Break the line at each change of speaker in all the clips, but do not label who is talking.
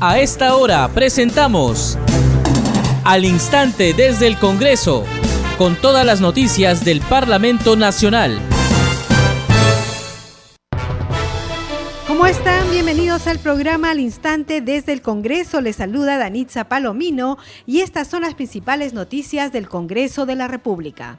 A esta hora presentamos Al Instante desde el Congreso, con todas las noticias del Parlamento Nacional.
¿Cómo están? Bienvenidos al programa Al Instante desde el Congreso. Les saluda Danitza Palomino y estas son las principales noticias del Congreso de la República.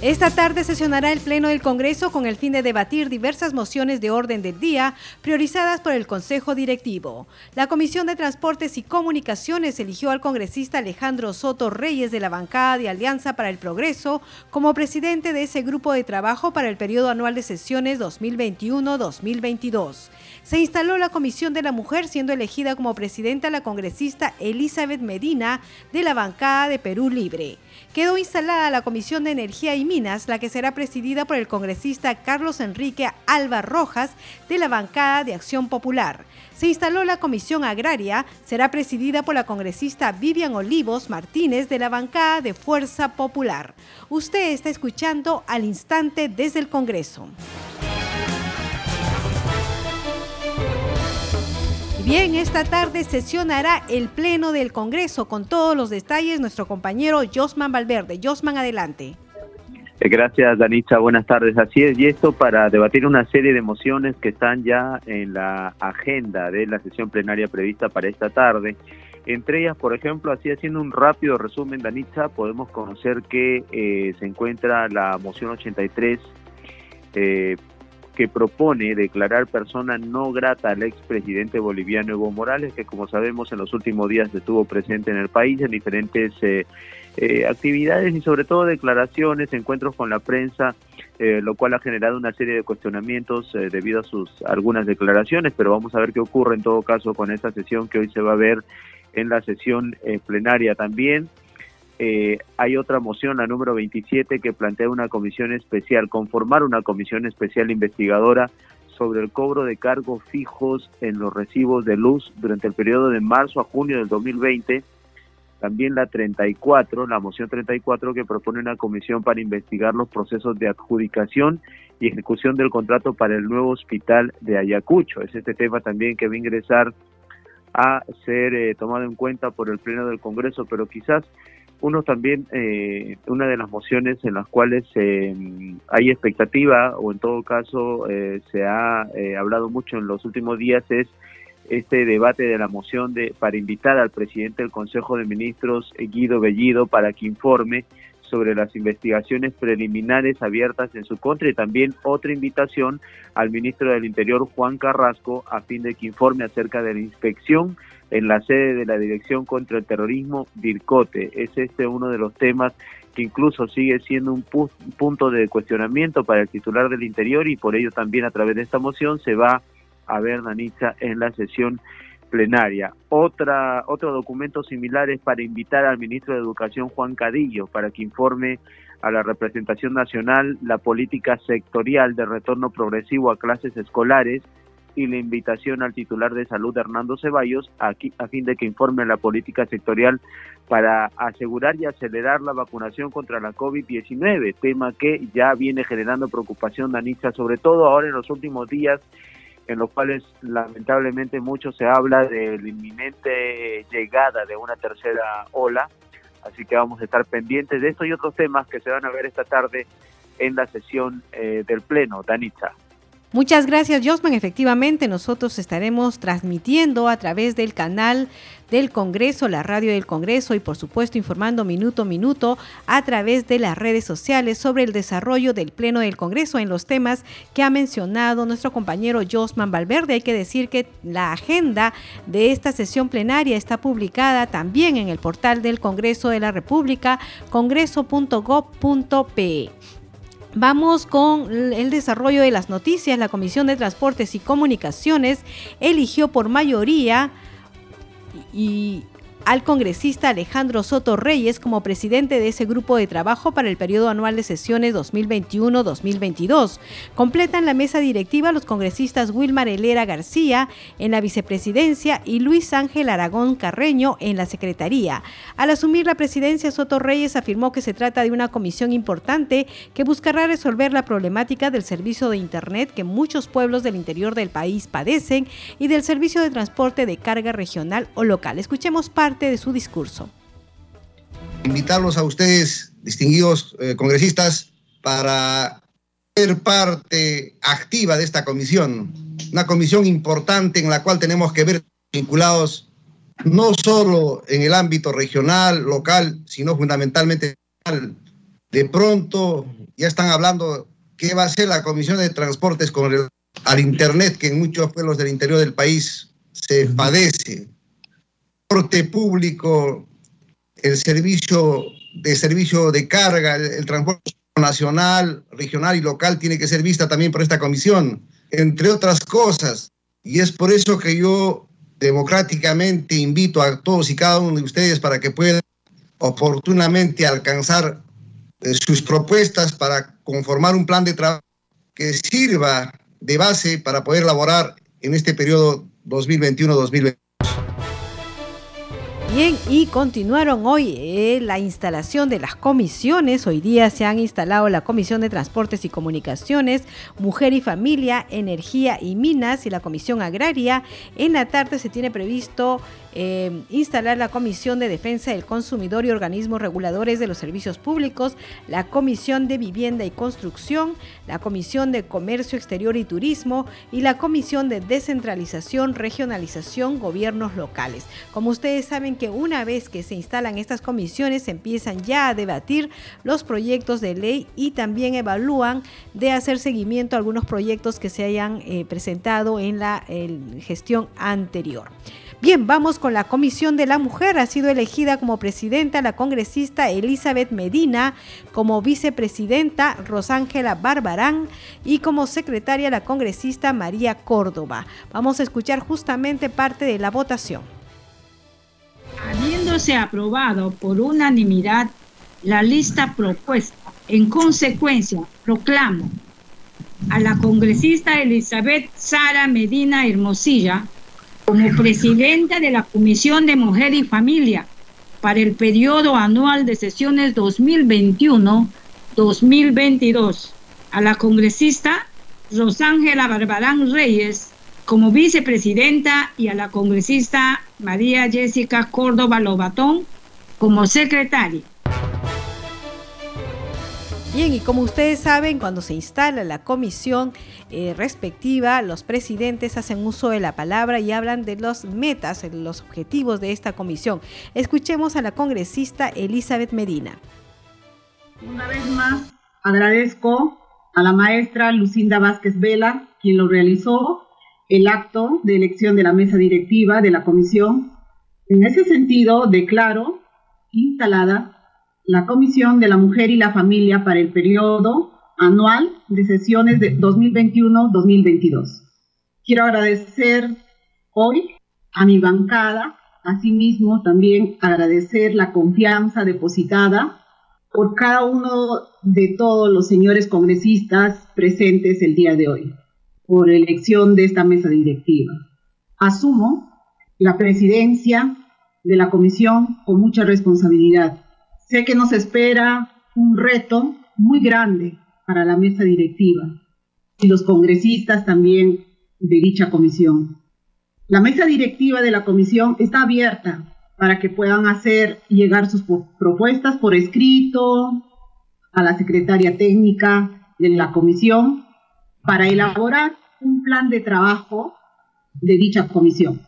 Esta tarde sesionará el Pleno del Congreso con el fin de debatir diversas mociones de orden del día priorizadas por el Consejo Directivo. La Comisión de Transportes y Comunicaciones eligió al congresista Alejandro Soto Reyes de la bancada de Alianza para el Progreso como presidente de ese grupo de trabajo para el periodo anual de sesiones 2021-2022. Se instaló la Comisión de la Mujer siendo elegida como presidenta la congresista Elizabeth Medina de la bancada de Perú Libre quedó instalada la Comisión de Energía y Minas, la que será presidida por el congresista Carlos Enrique Alba Rojas de la bancada de Acción Popular. Se instaló la Comisión Agraria, será presidida por la congresista Vivian Olivos Martínez de la bancada de Fuerza Popular. Usted está escuchando al instante desde el Congreso. Bien, esta tarde sesionará el Pleno del Congreso. Con todos los detalles, nuestro compañero Josman Valverde. Josman, adelante.
Eh, gracias, Danitza. Buenas tardes. Así es, y esto para debatir una serie de mociones que están ya en la agenda de la sesión plenaria prevista para esta tarde. Entre ellas, por ejemplo, así haciendo un rápido resumen, Danitza, podemos conocer que eh, se encuentra la moción 83 eh, que propone declarar persona no grata al expresidente boliviano Evo Morales, que como sabemos en los últimos días estuvo presente en el país en diferentes eh, eh, actividades y sobre todo declaraciones, encuentros con la prensa, eh, lo cual ha generado una serie de cuestionamientos debido a sus algunas declaraciones, pero vamos a ver qué ocurre en todo caso con esta sesión que hoy se va a ver en la sesión plenaria también. Eh, hay otra moción, la número 27, que plantea una comisión especial, conformar una comisión especial investigadora sobre el cobro de cargos fijos en los recibos de luz durante el periodo de marzo a junio del 2020. También la 34, la moción 34, que propone una comisión para investigar los procesos de adjudicación y ejecución del contrato para el nuevo hospital de Ayacucho. Es este tema también que va a ingresar a ser eh, tomado en cuenta por el Pleno del Congreso, pero quizás uno también, eh, una de las mociones en las cuales eh, hay expectativa o en todo caso eh, se ha hablado mucho en los últimos días es este debate de la moción de para invitar al presidente del Consejo de Ministros Guido Bellido para que informe sobre las investigaciones preliminares abiertas en su contra y también otra invitación al ministro del Interior Juan Carrasco a fin de que informe acerca de la inspección en la sede de la Dirección contra el Terrorismo, DIRCOTE. Es este uno de los temas que incluso sigue siendo un punto de cuestionamiento para el titular del Interior y por ello también a través de esta moción se va a ver, Nanitza, en la sesión plenaria. Otra, otro documento similar es para invitar al ministro de Educación, Juan Cadillo, para que informe a la representación nacional la política sectorial de retorno progresivo a clases escolares y la invitación al titular de salud Hernando Ceballos aquí, a fin de que informe la política sectorial para asegurar y acelerar la vacunación contra la COVID-19, tema que ya viene generando preocupación, Danitza, sobre todo ahora en los últimos días en los cuales lamentablemente mucho se habla de la inminente llegada de una tercera ola, así que vamos a estar pendientes de esto y otros temas que se van a ver esta tarde en la sesión eh, del Pleno. Danitza.
Muchas gracias, Josman. Efectivamente, nosotros estaremos transmitiendo a través del canal del Congreso, la radio del Congreso y por supuesto informando minuto a minuto a través de las redes sociales sobre el desarrollo del Pleno del Congreso en los temas que ha mencionado nuestro compañero Josman Valverde. Hay que decir que la agenda de esta sesión plenaria está publicada también en el portal del Congreso de la República, congreso.gov.pe. Vamos con el desarrollo de las noticias. La Comisión de Transportes y Comunicaciones eligió por mayoría y al congresista Alejandro Soto Reyes como presidente de ese grupo de trabajo para el periodo anual de sesiones 2021-2022. Completan la mesa directiva los congresistas Wilmar Helera García en la vicepresidencia y Luis Ángel Aragón Carreño en la secretaría. Al asumir la presidencia, Soto Reyes afirmó que se trata de una comisión importante que buscará resolver la problemática del servicio de Internet que muchos pueblos del interior del país padecen y del servicio de transporte de carga regional o local. Escuchemos parte de su discurso.
Invitarlos a ustedes, distinguidos eh, congresistas, para ser parte activa de esta comisión, una comisión importante en la cual tenemos que ver vinculados no solo en el ámbito regional, local, sino fundamentalmente de pronto ya están hablando qué va a hacer la Comisión de Transportes con el al Internet que en muchos pueblos del interior del país se padece. Transporte público, el servicio de servicio de carga, el, transporte nacional, regional y local tiene que ser vista también por esta comisión, entre otras cosas. Y es por eso que yo democráticamente invito a todos y cada uno de ustedes para que puedan oportunamente alcanzar eh, sus propuestas para conformar un plan de trabajo que sirva de base para poder elaborar en este periodo 2021-2022.
Bien, y continuaron hoy eh, la instalación de las comisiones. Hoy día se han instalado la Comisión de Transportes y Comunicaciones, Mujer y Familia, Energía y Minas y la Comisión Agraria. En la tarde se tiene previsto eh, instalar la Comisión de Defensa del Consumidor y organismos reguladores de los servicios públicos, la Comisión de Vivienda y Construcción, la Comisión de Comercio Exterior y Turismo y la Comisión de Descentralización, Regionalización, Gobiernos Locales. Como ustedes saben que una vez que se instalan estas comisiones, se empiezan ya a debatir los proyectos de ley y también evalúan de hacer seguimiento a algunos proyectos que se hayan eh, presentado en la gestión anterior. Bien, vamos con la Comisión de la Mujer. Ha sido elegida como presidenta la congresista Elizabeth Medina, como vicepresidenta Rosángela Barbarán y como secretaria la congresista María Córdoba. Vamos a escuchar justamente parte de la votación.
Habiéndose aprobado por unanimidad la lista propuesta, en consecuencia proclamo a la congresista Elizabeth Sara Medina Hermosilla como presidenta de la Comisión de Mujer y Familia para el periodo anual de sesiones 2021-2022, a la congresista Rosángela Barbarán Reyes como vicepresidenta y a la congresista María Jessica Córdoba Lobatón como secretaria.
Bien, y como ustedes saben, cuando se instala la comisión eh, respectiva, los presidentes hacen uso de la palabra y hablan de los metas, los objetivos de esta comisión. Escuchemos a la congresista Elizabeth Medina.
Una vez más, agradezco a la maestra Lucinda Vázquez Vela, quien lo realizó, el acto de elección de la mesa directiva de la comisión. En ese sentido, declaro instalada la Comisión de la Mujer y la Familia para el periodo anual de sesiones de 2021-2022. Quiero agradecer hoy a mi bancada, asimismo también agradecer la confianza depositada por cada uno de todos los señores congresistas presentes el día de hoy, por elección de esta mesa directiva. Asumo la presidencia de la comisión con mucha responsabilidad Sé que nos espera un reto muy grande para la mesa directiva y los congresistas también de dicha comisión. La mesa directiva de la comisión está abierta para que puedan hacer llegar sus propuestas por escrito a la secretaria técnica de la comisión para elaborar un plan de trabajo de dicha comisión.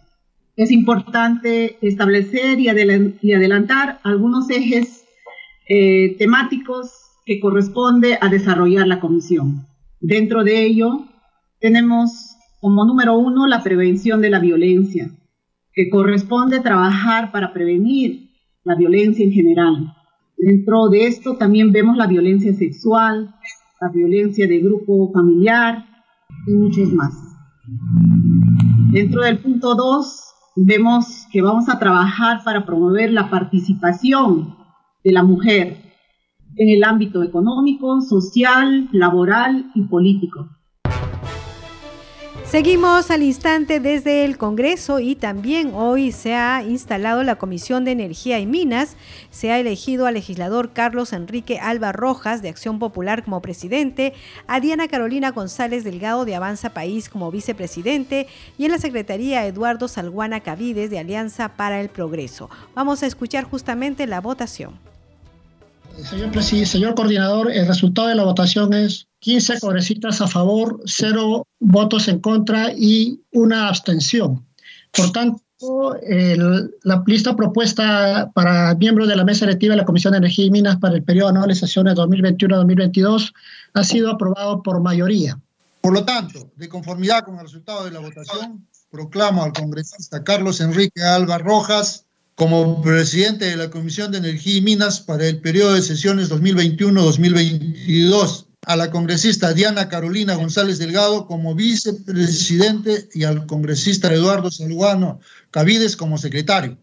Es importante establecer y, adelantar algunos ejes eh, temáticos que corresponde a desarrollar la comisión. Dentro de ello, tenemos como número uno la prevención de la violencia, que corresponde trabajar para prevenir la violencia en general. Dentro de esto también vemos la violencia sexual, la violencia de grupo familiar y muchos más. Dentro del punto dos vemos que vamos a trabajar para promover la participación de la mujer en el ámbito económico, social, laboral y político.
Seguimos al instante desde el Congreso y también hoy se ha instalado la Comisión de Energía y Minas. Se ha elegido al legislador Carlos Enrique Alba Rojas de Acción Popular como presidente, a Diana Carolina González Delgado de Avanza País como vicepresidente y en la Secretaría Eduardo Salguana Cavides de Alianza para el Progreso. Vamos a escuchar justamente la votación.
Señor, señor coordinador, el resultado de la votación es 15 congresistas a favor, 0 votos en contra y una abstención. Por tanto, la lista propuesta para miembros de la mesa directiva de la Comisión de Energía y Minas para el periodo anual de sesiones 2021-2022 ha sido aprobado por mayoría.
Por lo tanto, de conformidad con el resultado de la votación, proclamo al congresista Carlos Enrique Alba Rojas como presidente de la Comisión de Energía y Minas para el periodo de sesiones 2021-2022 a la congresista Diana Carolina González Delgado como vicepresidente y al congresista Eduardo Salguano Cavides como secretario.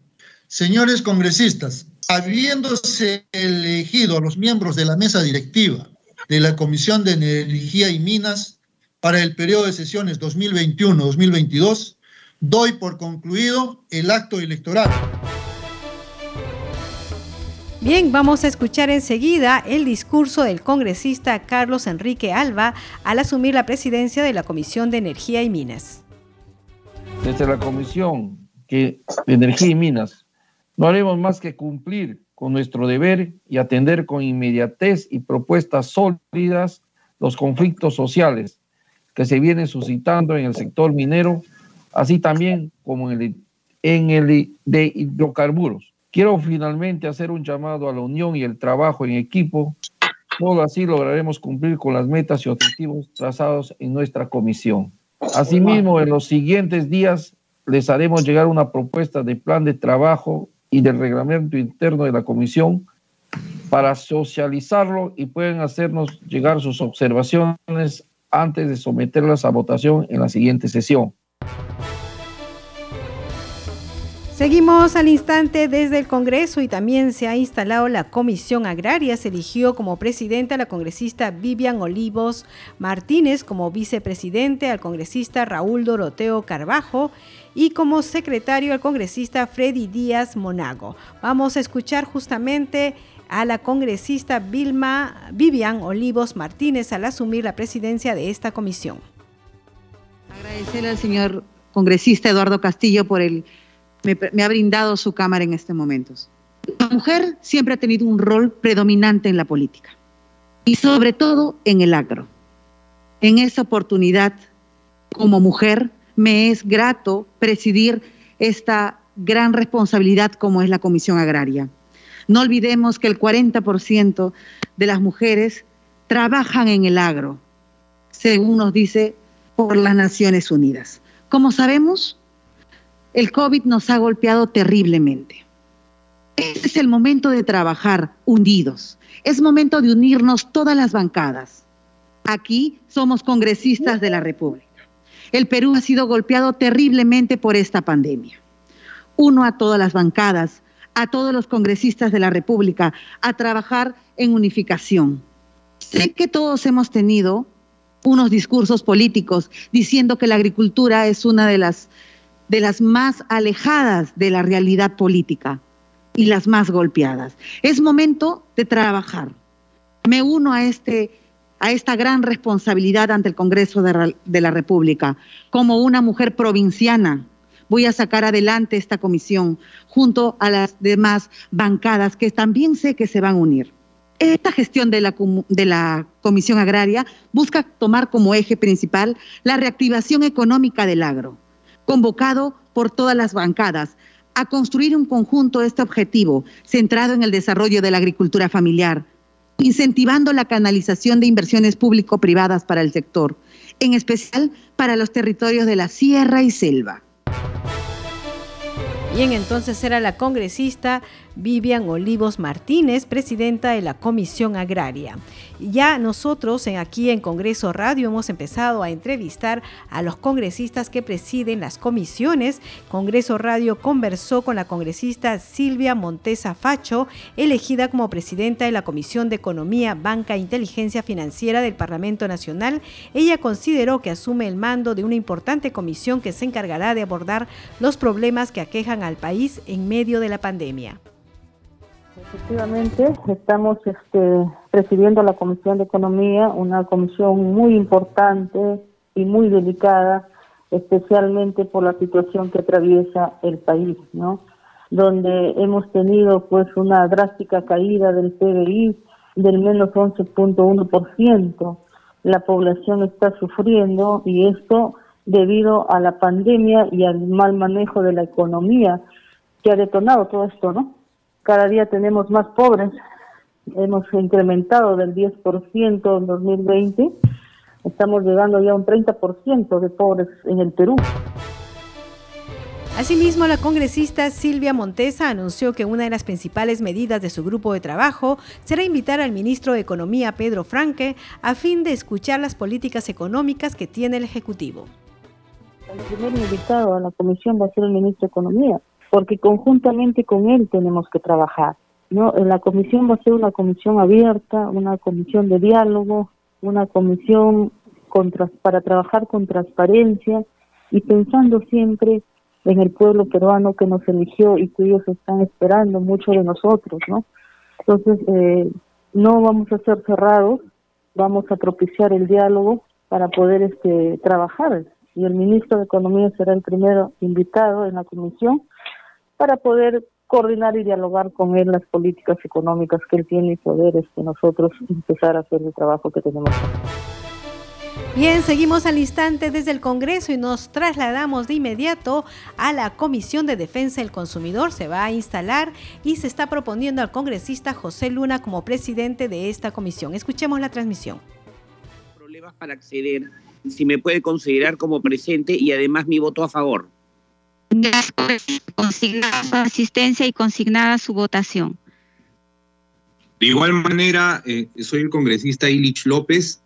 Señores congresistas, habiéndose elegido a los miembros de la mesa directiva de la Comisión de Energía y Minas para el periodo de sesiones 2021-2022, doy por concluido el acto electoral.
Bien, vamos a escuchar enseguida el discurso del congresista Carlos Enrique Alba al asumir la presidencia de la Comisión de Energía y Minas.
Desde la Comisión de Energía y Minas, no haremos más que cumplir con nuestro deber y atender con inmediatez y propuestas sólidas los conflictos sociales que se vienen suscitando en el sector minero, así también como en el, en el de hidrocarburos Quiero finalmente hacer un llamado a la unión y el trabajo en equipo. Solo así lograremos cumplir con las metas y objetivos trazados en nuestra comisión. Asimismo, en los siguientes días les haremos llegar una propuesta de plan de trabajo y del reglamento interno de la comisión para socializarlo y pueden hacernos llegar sus observaciones antes de someterlas a votación en la siguiente sesión.
Seguimos al instante desde el Congreso y también se ha instalado la Comisión Agraria. Se eligió como presidente a la congresista Vivian Olivos Martínez, como vicepresidente al congresista Raúl Doroteo Carbajo y como secretario al congresista Freddy Díaz Monago. Vamos a escuchar justamente a la congresista Vilma Vivian Olivos Martínez al asumir la presidencia de esta comisión.
Agradecerle al señor congresista Eduardo Castillo por el me, ha brindado su cámara en este momento. La mujer siempre ha tenido un rol predominante en la política y sobre todo en el agro. En esa oportunidad, como mujer, me es grato presidir esta gran responsabilidad como es la Comisión Agraria. No olvidemos que el 40% de las mujeres trabajan en el agro, según nos dice por las Naciones Unidas. Como sabemos, el COVID nos ha golpeado terriblemente. Este es el momento de trabajar unidos. Es momento de unirnos todas las bancadas. Aquí somos congresistas de la República. El Perú ha sido golpeado terriblemente por esta pandemia. Uno a todas las bancadas, a todos los congresistas de la República, a trabajar en unificación. Sé que todos hemos tenido unos discursos políticos diciendo que la agricultura es una de las de las más alejadas de la realidad política y las más golpeadas. Es momento de trabajar. Me uno a, este, a esta gran responsabilidad ante el Congreso de, la República. Como una mujer provinciana, voy a sacar adelante esta comisión junto a las demás bancadas que también sé que se van a unir. Esta gestión de la, Comisión Agraria busca tomar como eje principal la reactivación económica del agro convocado por todas las bancadas a construir un conjunto este objetivo centrado en el desarrollo de la agricultura familiar, incentivando la canalización de inversiones público-privadas para el sector, en especial para los territorios de la sierra y selva.
Bien, entonces era la congresista Vivian Olivos Martínez, presidenta de la Comisión Agraria. Ya nosotros en, aquí en Congreso Radio hemos empezado a entrevistar a los congresistas que presiden las comisiones. Congreso Radio conversó con la congresista Silvia Montesa Facho, elegida como presidenta de la Comisión de Economía, Banca e Inteligencia Financiera del Parlamento Nacional. Ella consideró que asume el mando de una importante comisión que se encargará de abordar los problemas que aquejan al país en medio de la pandemia.
Efectivamente, estamos este, presidiendo la Comisión de Economía, una comisión muy importante y muy delicada, especialmente por la situación que atraviesa el país, ¿no? Donde hemos tenido pues una drástica caída del PBI del menos 11.1%. La población está sufriendo y esto debido a la pandemia y al mal manejo de la economía que ha detonado todo esto, ¿no? Cada día tenemos más pobres. Hemos incrementado del 10% en 2020. Estamos llegando ya a un 30% de pobres en el Perú.
Asimismo, la congresista Silvia Montesa anunció que una de las principales medidas de su grupo de trabajo será invitar al ministro de Economía, Pedro Franque, a fin de escuchar las políticas económicas que tiene el Ejecutivo.
El primer invitado a la comisión va a ser el ministro de Economía porque conjuntamente con él tenemos que trabajar. ¿no? En la comisión va a ser una comisión abierta, una comisión de diálogo, una comisión para trabajar con transparencia y pensando siempre en el pueblo peruano que nos eligió y que ellos están esperando mucho de nosotros, ¿no? Entonces, eh, no vamos a ser cerrados, vamos a propiciar el diálogo para poder este, trabajar. Y el ministro de Economía será el primero invitado en la comisión para poder coordinar y dialogar con él las políticas económicas que él tiene y poder este, nosotros empezar a hacer el trabajo que tenemos.
Bien, seguimos al instante desde el Congreso y nos trasladamos de inmediato a la Comisión de Defensa del Consumidor. Se va a instalar y se está proponiendo al congresista José Luna como presidente de esta comisión. Escuchemos la transmisión.
Problemas para acceder, si me puede considerar como presente y además mi voto a favor
consignada su asistencia y consignada su votación.
De igual manera, eh, soy el congresista Ilich López.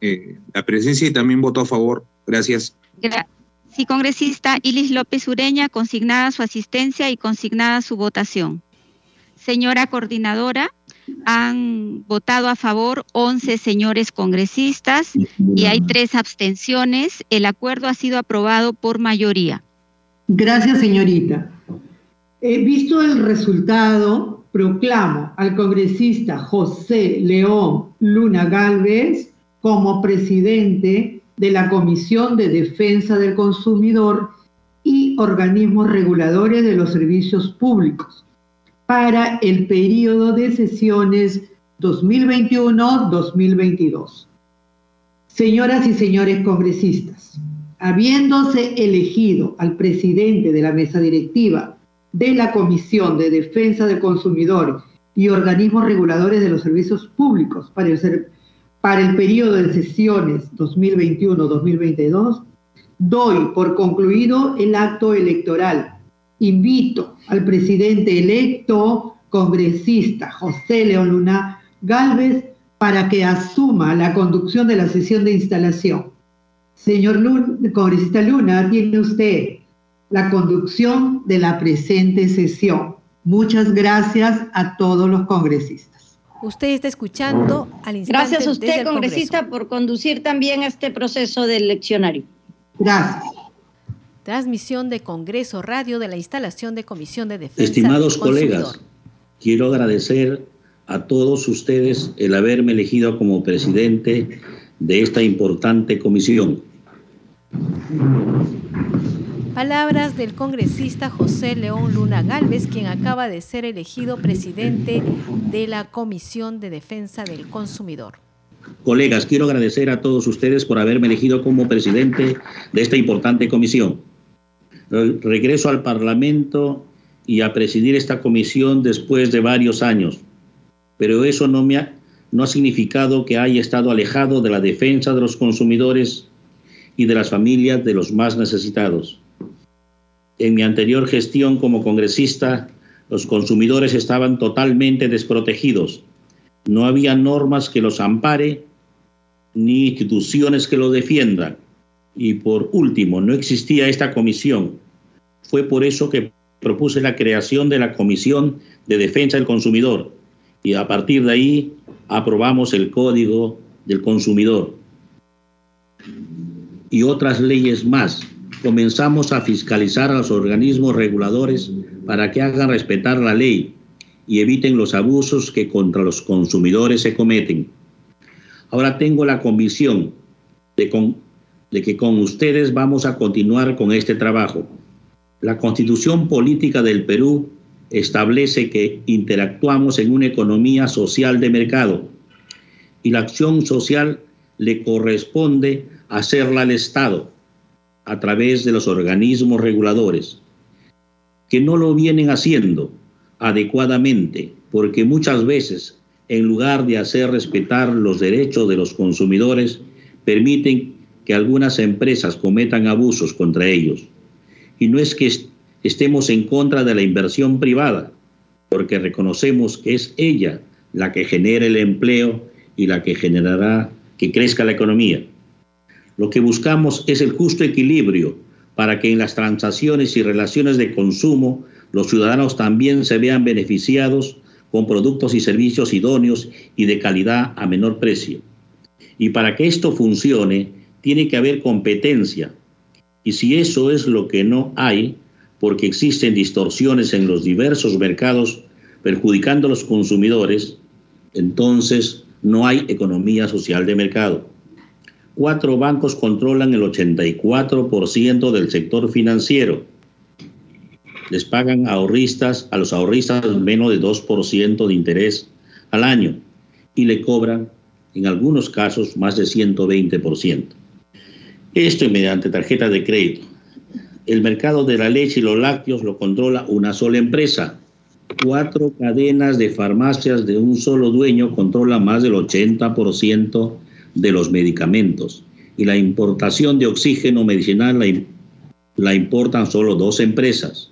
Eh, la presencia y también voto a favor. Gracias.
Sí, congresista Ilich López Ureña, consignada su asistencia y consignada su votación. Señora coordinadora, han votado a favor 11 señores congresistas y hay tres abstenciones. El acuerdo ha sido aprobado por mayoría.
Gracias, señorita. He visto el resultado, proclamo al congresista José León Luna Galvez como presidente de la Comisión de Defensa del Consumidor y organismos reguladores de los servicios públicos para el periodo de sesiones 2021-2022. Señoras y señores congresistas, habiéndose elegido al presidente de la mesa directiva de la Comisión de Defensa del Consumidor y organismos reguladores de los servicios públicos para el, el periodo de sesiones 2021-2022, doy por concluido el acto electoral. Invito al presidente electo congresista José León Luna Galvez para que asuma la conducción de la sesión de instalación Señor Luna, congresista Luna, tiene usted la conducción de la presente sesión. Muchas gracias a todos los congresistas.
Usted está escuchando al instante.
Gracias a usted, congresista, por conducir también este proceso del leccionario.
Gracias.
Transmisión de Congreso Radio de la instalación de Comisión de Defensa.
Estimados colegas, quiero agradecer a todos ustedes el haberme elegido como presidente de esta importante comisión
Palabras del congresista José León Luna Galvez, quien acaba de ser elegido presidente de la Comisión de Defensa del Consumidor.
Colegas, quiero agradecer a todos ustedes por haberme elegido como presidente de esta importante comisión. Regreso al Parlamento y a presidir esta comisión después de varios años, pero eso no, me ha, no ha significado que haya estado alejado de la defensa de los consumidores y de las familias de los más necesitados. en mi anterior gestión como congresista, los consumidores estaban totalmente desprotegidos. No había normas que los ampare ni instituciones que lo defiendan. Y por último, no existía esta comisión. Fue por eso que propuse la creación de la Comisión de Defensa del Consumidor y a partir de ahí aprobamos el Código del Consumidor y otras leyes más. Comenzamos a fiscalizar a los organismos reguladores para que hagan respetar la ley y eviten los abusos que contra los consumidores se cometen. Ahora tengo la convicción de, de que con ustedes vamos a continuar con este trabajo. La constitución política del Perú establece que interactuamos en una economía social de mercado y la acción social le corresponde hacerla al Estado a través de los organismos reguladores, que no lo vienen haciendo adecuadamente, porque muchas veces, en lugar de hacer respetar los derechos de los consumidores, permiten que algunas empresas cometan abusos contra ellos. Y no es que estemos en contra de la inversión privada, porque reconocemos que es ella la que genera el empleo y la que generará que crezca la economía. Lo que buscamos es el justo equilibrio para que en las transacciones y relaciones de consumo los ciudadanos también se vean beneficiados con productos y servicios idóneos y de calidad a menor precio. Y para que esto funcione, tiene que haber competencia, y si eso es lo que no hay, porque existen distorsiones en los diversos mercados perjudicando a los consumidores, entonces no hay economía social de mercado. Cuatro bancos controlan el 84% del sector financiero. Les pagan ahorristas, a los ahorristas menos de 2% de interés al año y le cobran, en algunos casos, más de 120%. Esto mediante tarjeta de crédito. El mercado de la leche y los lácteos lo controla una sola empresa. Cuatro cadenas de farmacias de un solo dueño controlan más del 80% de los medicamentos. Y la importación de oxígeno medicinal la, importan solo dos empresas.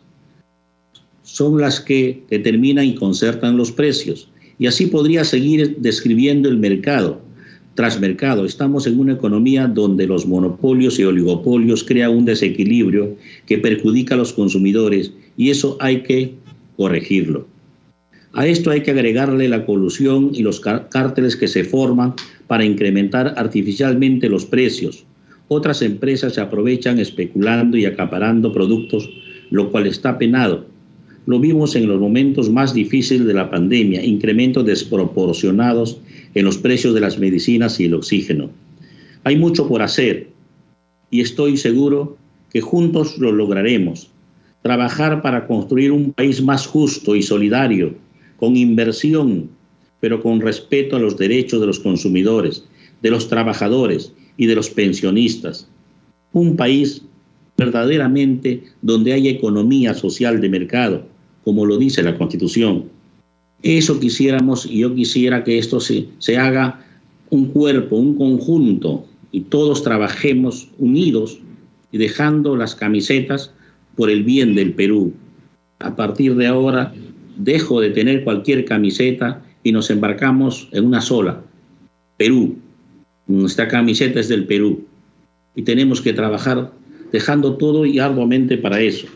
Son las que determinan y concertan los precios. Y así podría seguir describiendo el mercado tras mercado. Estamos en una economía donde los monopolios y oligopolios crean un desequilibrio que perjudica a los consumidores y eso hay que corregirlo. A esto hay que agregarle la colusión y los cárteles que se forman para incrementar artificialmente los precios. Otras empresas se aprovechan especulando y acaparando productos, lo cual está penado. Lo vimos en los momentos más difíciles de la pandemia, incrementos desproporcionados en los precios de las medicinas y el oxígeno. Hay mucho por hacer y estoy seguro que juntos lo lograremos. Trabajar para construir un país más justo y solidario, con inversión, pero con respeto a los derechos de los consumidores, de los trabajadores y de los pensionistas. Un país verdaderamente donde haya economía social de mercado, como lo dice la Constitución, eso quisiéramos y yo quisiera que esto se, se haga un cuerpo, un conjunto y todos trabajemos unidos y dejando las camisetas por el bien del Perú. A partir de ahora dejo de tener cualquier camiseta y nos embarcamos en una sola, Perú. Nuestra camiseta es del Perú y tenemos que trabajar dejando todo y arduamente para eso.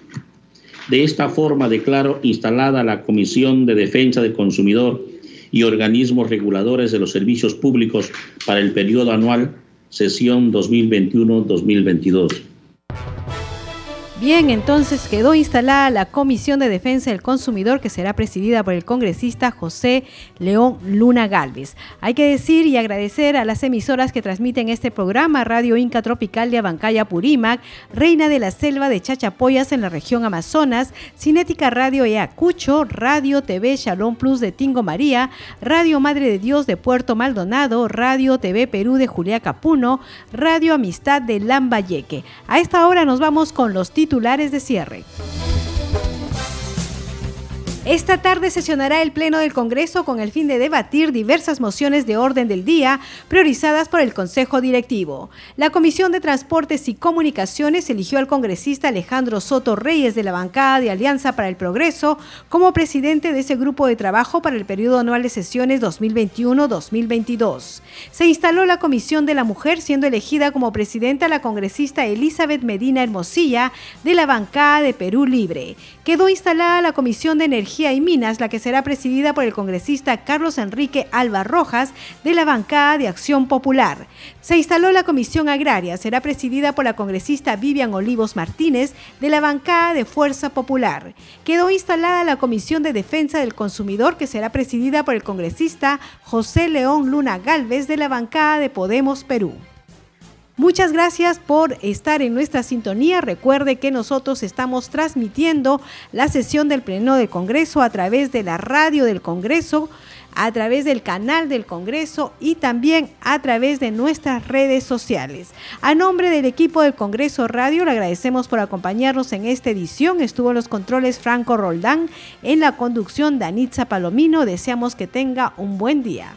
De esta forma declaro instalada la Comisión de Defensa del Consumidor y organismos reguladores de los servicios públicos para el periodo anual sesión 2021-2022.
Bien, entonces quedó instalada la Comisión de Defensa del Consumidor que será presidida por el congresista José León Luna Galvez. Hay que decir y agradecer a las emisoras que transmiten este programa, Radio Inca Tropical de Abancaya Purímac, Reina de la Selva de Chachapoyas en la región Amazonas, Cinética Radio Eacucho, Radio TV Shalom Plus de Tingo María, Radio Madre de Dios de Puerto Maldonado, Radio TV Perú de Julia Capuno, Radio Amistad de Lambayeque. A esta hora nos vamos con los títulos titulares de cierre. Esta tarde sesionará el Pleno del Congreso con el fin de debatir diversas mociones de orden del día priorizadas por el Consejo Directivo. La Comisión de Transportes y Comunicaciones eligió al congresista Alejandro Soto Reyes de la bancada de Alianza para el Progreso como presidente de ese grupo de trabajo para el periodo anual de sesiones 2021-2022. Se instaló la Comisión de la Mujer siendo elegida como presidenta la congresista Elizabeth Medina Hermosilla de la bancada de Perú Libre. Quedó instalada la Comisión de Energía y Minas, la que será presidida por el congresista Carlos Enrique Alba Rojas de la bancada de Acción Popular. Se instaló la Comisión Agraria, será presidida por la congresista Vivian Olivos Martínez de la bancada de Fuerza Popular. Quedó instalada la Comisión de Defensa del Consumidor, que será presidida por el congresista José León Luna Galvez de la bancada de Podemos Perú. Muchas gracias por estar en nuestra sintonía. Recuerde que nosotros estamos transmitiendo la sesión del Pleno del Congreso a través de la radio del Congreso, a través del canal del Congreso y también a través de nuestras redes sociales. A nombre del equipo del Congreso Radio, le agradecemos por acompañarnos en esta edición. Estuvo en los controles Franco Roldán, en la conducción Danitza Palomino. Deseamos que tenga un buen día.